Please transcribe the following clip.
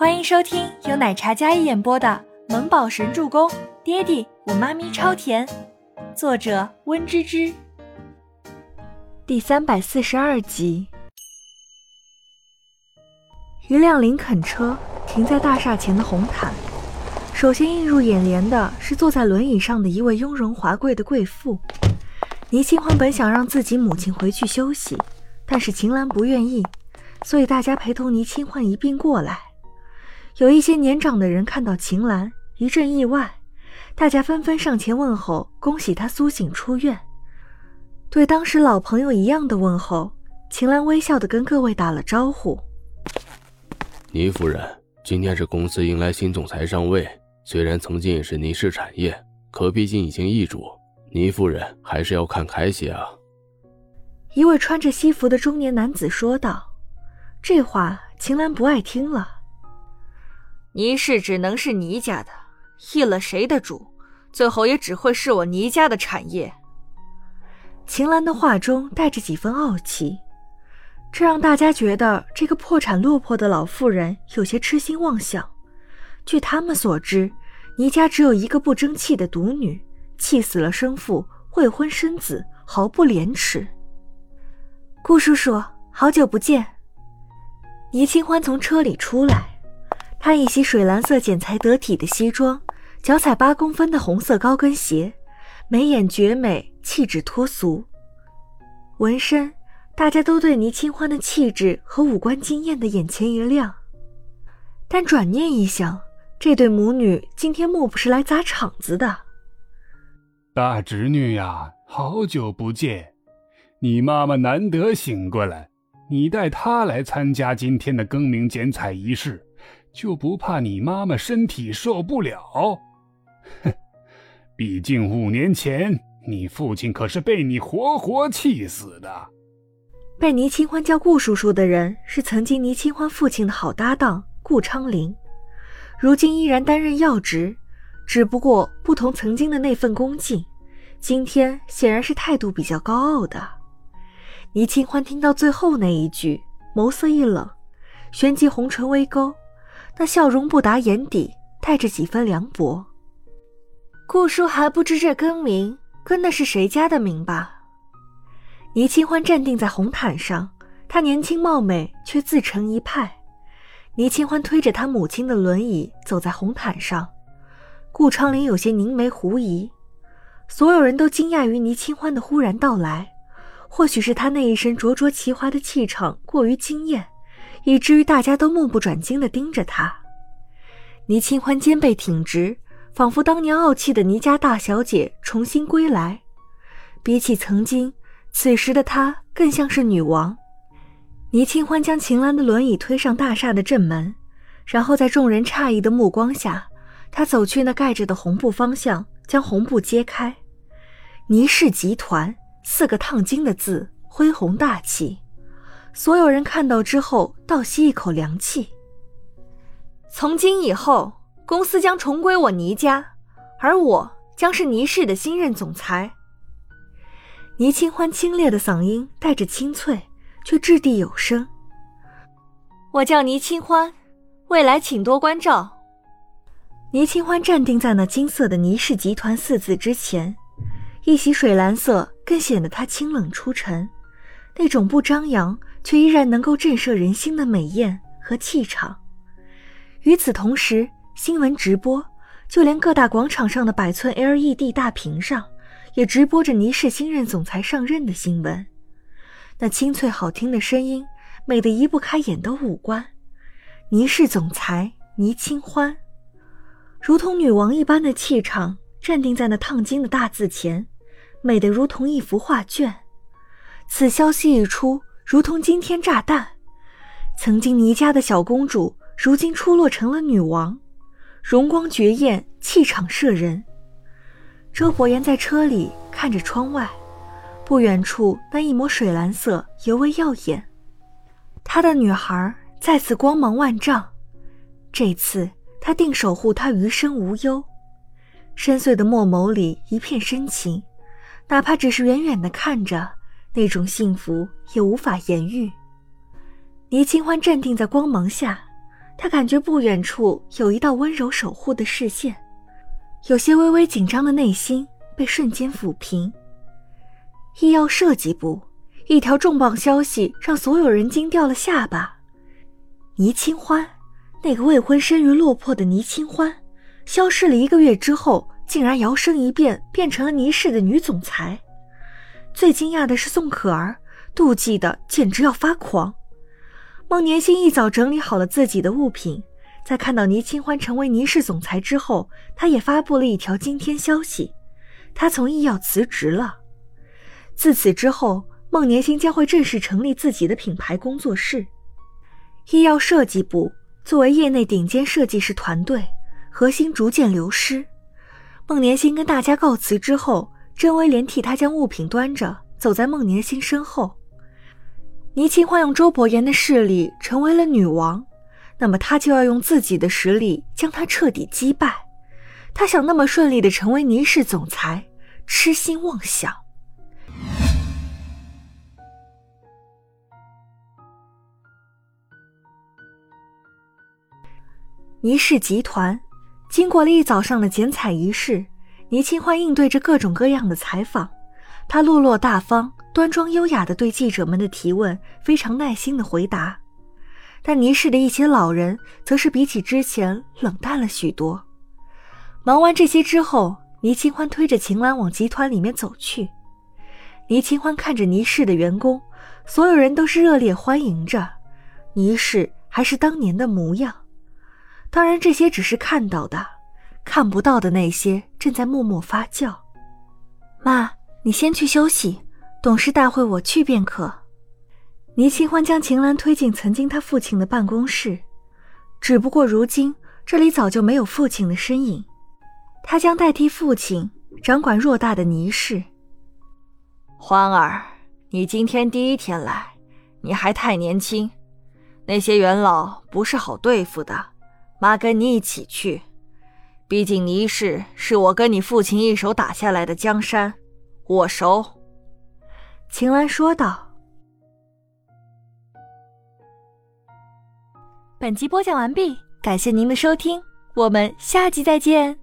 欢迎收听由奶茶嘉一演播的《萌宝神助攻》，爹地我妈咪超甜，作者温芝芝。第三百四十二集。一辆林肯车停在大厦前的红毯，首先映入眼帘的是坐在轮椅上的一位雍容华贵的贵妇。倪清欢本想让自己母亲回去休息，但是秦岚不愿意，所以大家陪同倪清欢一并过来。有一些年长的人看到秦岚，一阵意外，大家纷纷上前问候，恭喜她苏醒出院。对当时老朋友一样的问候，秦岚微笑的跟各位打了招呼：“倪夫人，今天是公司迎来新总裁上位，虽然曾经也是倪氏产业，可毕竟已经易主，倪夫人还是要看开些啊。”一位穿着西服的中年男子说道。这话秦岚不爱听了。倪氏只能是倪家的，易了谁的主，最后也只会是我倪家的产业。秦岚的话中带着几分傲气，这让大家觉得这个破产落魄的老妇人有些痴心妄想。据他们所知，倪家只有一个不争气的独女，气死了生父，未婚生子，毫不廉耻。顾叔叔，好久不见。倪清欢从车里出来。她一袭水蓝色剪裁得体的西装，脚踩八公分的红色高跟鞋，眉眼绝美，气质脱俗。纹身，大家都对倪清欢的气质和五官惊艳的眼前一亮。但转念一想，这对母女今天莫不是来砸场子的？大侄女呀，好久不见，你妈妈难得醒过来，你带她来参加今天的更名剪彩仪式。就不怕你妈妈身体受不了？哼，毕竟五年前你父亲可是被你活活气死的。被倪清欢叫顾叔叔的人是曾经倪清欢父亲的好搭档顾昌林，如今依然担任要职，只不过不同曾经的那份恭敬，今天显然是态度比较高傲的。倪清欢听到最后那一句，眸色一冷，旋即红唇微勾。那笑容不达眼底，带着几分凉薄。顾叔还不知这更名跟的是谁家的名吧？倪清欢站定在红毯上，她年轻貌美，却自成一派。倪清欢推着她母亲的轮椅走在红毯上，顾昌林有些凝眉狐疑。所有人都惊讶于倪清欢的忽然到来，或许是他那一身灼灼其华的气场过于惊艳。以至于大家都目不转睛地盯着他。倪清欢肩背挺直，仿佛当年傲气的倪家大小姐重新归来。比起曾经，此时的她更像是女王。倪清欢将秦岚的轮椅推上大厦的正门，然后在众人诧异的目光下，她走去那盖着的红布方向，将红布揭开。倪氏集团四个烫金的字，恢宏大气。所有人看到之后，倒吸一口凉气。从今以后，公司将重归我倪家，而我将是倪氏的新任总裁。倪清欢清冽的嗓音带着清脆，却掷地有声。我叫倪清欢，未来请多关照。倪清欢站定在那金色的倪氏集团四字之前，一袭水蓝色更显得她清冷出尘，那种不张扬。却依然能够震慑人心的美艳和气场。与此同时，新闻直播，就连各大广场上的百寸 LED 大屏上，也直播着倪氏新任总裁上任的新闻。那清脆好听的声音，美得移不开眼的五官。倪氏总裁倪清欢，如同女王一般的气场，站定在那烫金的大字前，美得如同一幅画卷。此消息一出。如同惊天炸弹，曾经倪家的小公主，如今出落成了女王，容光绝艳，气场摄人。周伯言在车里看着窗外，不远处那一抹水蓝色尤为耀眼。他的女孩再次光芒万丈，这次他定守护她余生无忧。深邃的墨眸里一片深情，哪怕只是远远的看着。那种幸福也无法言喻。倪清欢站定在光芒下，他感觉不远处有一道温柔守护的视线，有些微微紧张的内心被瞬间抚平。医药设计部，一条重磅消息让所有人惊掉了下巴。倪清欢，那个未婚生于落魄的倪清欢，消失了一个月之后，竟然摇身一变变成了倪氏的女总裁。最惊讶的是宋可儿，妒忌的简直要发狂。孟年星一早整理好了自己的物品，在看到倪清欢成为倪氏总裁之后，他也发布了一条惊天消息：他从医药辞职了。自此之后，孟年星将会正式成立自己的品牌工作室——医药设计部。作为业内顶尖设计师团队，核心逐渐流失。孟年星跟大家告辞之后，甄威廉替他将物品端着，走在孟年星身后。倪清欢用周伯言的势力成为了女王，那么他就要用自己的实力将她彻底击败。他想那么顺利的成为倪氏总裁，痴心妄想。倪氏集团经过了一早上的剪彩仪式，倪清欢应对着各种各样的采访，她落落大方。端庄优雅的对记者们的提问非常耐心的回答，但倪氏的一些老人则是比起之前冷淡了许多。忙完这些之后，倪清欢推着秦岚往集团里面走去。倪清欢看着倪氏的员工，所有人都是热烈欢迎着，倪氏还是当年的模样。当然，这些只是看到的，看不到的那些正在默默发酵。妈，你先去休息。董事大会我去便可。倪清欢将秦岚推进曾经他父亲的办公室，只不过如今这里早就没有父亲的身影，他将代替父亲掌管偌大的倪氏。欢儿，你今天第一天来，你还太年轻，那些元老不是好对付的，妈跟你一起去。毕竟倪氏是我跟你父亲一手打下来的江山，我熟。秦岚说道：“本集播讲完毕，感谢您的收听，我们下集再见。”